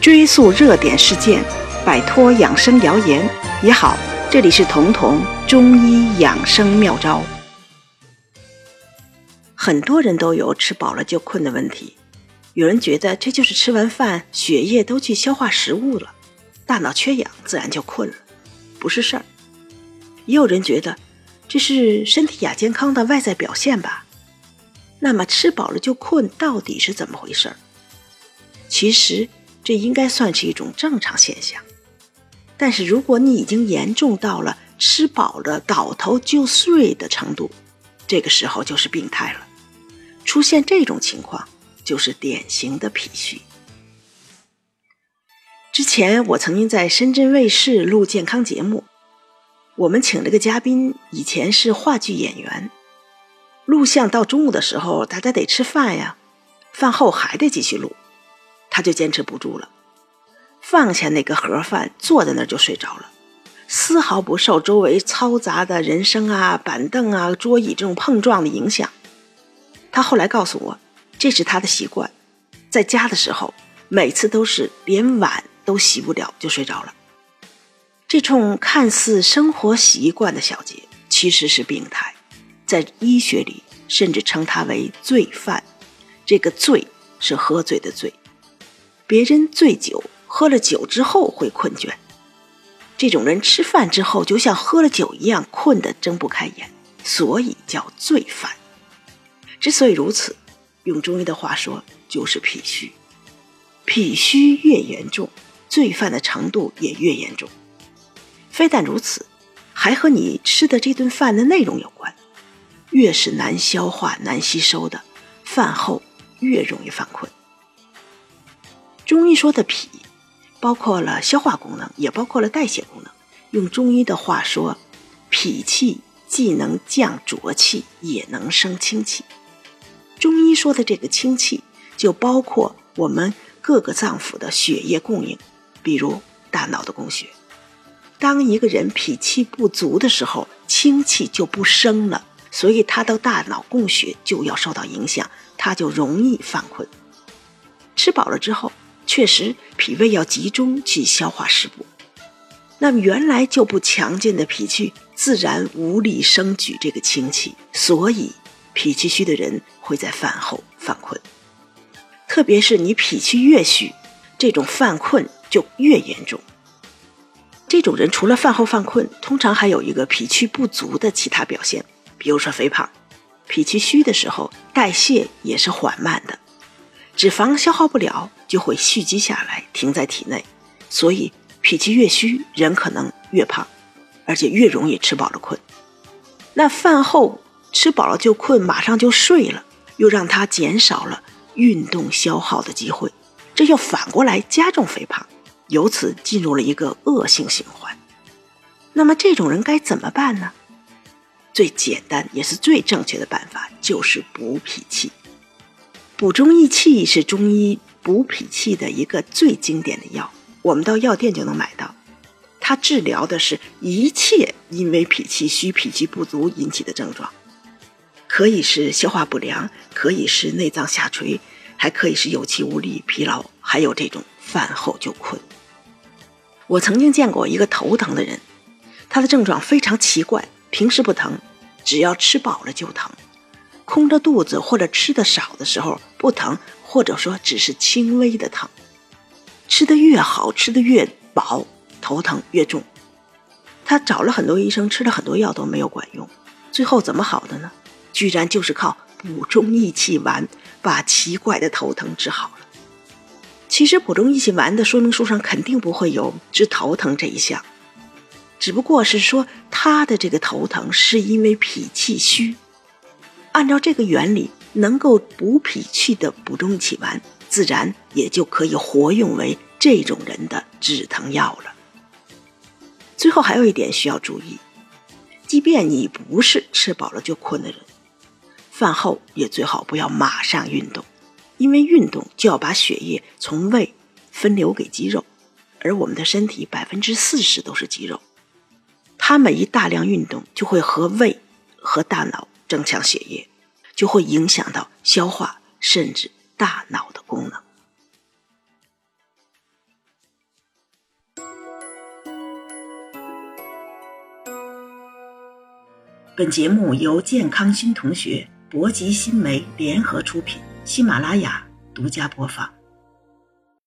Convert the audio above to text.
追溯热点事件，摆脱养生谣言也好。这里是彤彤中医养生妙招。很多人都有吃饱了就困的问题，有人觉得这就是吃完饭血液都去消化食物了，大脑缺氧自然就困了，不是事儿。也有人觉得这是身体亚健康的外在表现吧。那么吃饱了就困到底是怎么回事？其实这应该算是一种正常现象。但是如果你已经严重到了吃饱了倒头就睡的程度，这个时候就是病态了。出现这种情况就是典型的脾虚。之前我曾经在深圳卫视录健康节目，我们请了个嘉宾，以前是话剧演员。录像到中午的时候，大家得吃饭呀，饭后还得继续录，他就坚持不住了。放下那个盒饭，坐在那儿就睡着了，丝毫不受周围嘈杂的人声啊、板凳啊、桌椅这种碰撞的影响。他后来告诉我，这是他的习惯，在家的时候，每次都是连碗都洗不了就睡着了。这种看似生活习惯的小节，其实是病态，在医学里甚至称它为醉犯。这个醉是喝醉的醉，别人醉酒。喝了酒之后会困倦，这种人吃饭之后就像喝了酒一样困得睁不开眼，所以叫醉饭。之所以如此，用中医的话说就是脾虚。脾虚越严重，醉饭的程度也越严重。非但如此，还和你吃的这顿饭的内容有关。越是难消化、难吸收的，饭后越容易犯困。中医说的脾。包括了消化功能，也包括了代谢功能。用中医的话说，脾气既能降浊气，也能生清气。中医说的这个清气，就包括我们各个脏腑的血液供应，比如大脑的供血。当一个人脾气不足的时候，清气就不生了，所以他的大脑供血就要受到影响，他就容易犯困。吃饱了之后。确实，脾胃要集中去消化食物，那么原来就不强健的脾气自然无力生举这个清气，所以脾气虚的人会在饭后犯困。特别是你脾气越虚，这种犯困就越严重。这种人除了饭后犯困，通常还有一个脾气不足的其他表现，比如说肥胖。脾气虚的时候，代谢也是缓慢的。脂肪消耗不了，就会蓄积下来，停在体内。所以脾气越虚，人可能越胖，而且越容易吃饱了困。那饭后吃饱了就困，马上就睡了，又让他减少了运动消耗的机会，这又反过来加重肥胖，由此进入了一个恶性循环。那么这种人该怎么办呢？最简单也是最正确的办法就是补脾气。补中益气是中医补脾气的一个最经典的药，我们到药店就能买到。它治疗的是一切因为脾气虚、脾气不足引起的症状，可以是消化不良，可以是内脏下垂，还可以是有气无力、疲劳，还有这种饭后就困。我曾经见过一个头疼的人，他的症状非常奇怪，平时不疼，只要吃饱了就疼。空着肚子或者吃的少的时候不疼，或者说只是轻微的疼。吃的越好，吃的越饱，头疼越重。他找了很多医生，吃了很多药都没有管用。最后怎么好的呢？居然就是靠补中益气丸把奇怪的头疼治好了。其实补中益气丸的说明书上肯定不会有治头疼这一项，只不过是说他的这个头疼是因为脾气虚。按照这个原理，能够补脾气的补中益气丸，自然也就可以活用为这种人的止疼药了。最后还有一点需要注意，即便你不是吃饱了就困的人，饭后也最好不要马上运动，因为运动就要把血液从胃分流给肌肉，而我们的身体百分之四十都是肌肉，它们一大量运动就会和胃和大脑。增强血液就会影响到消化，甚至大脑的功能。本节目由健康新同学、博吉新媒联合出品，喜马拉雅独家播放。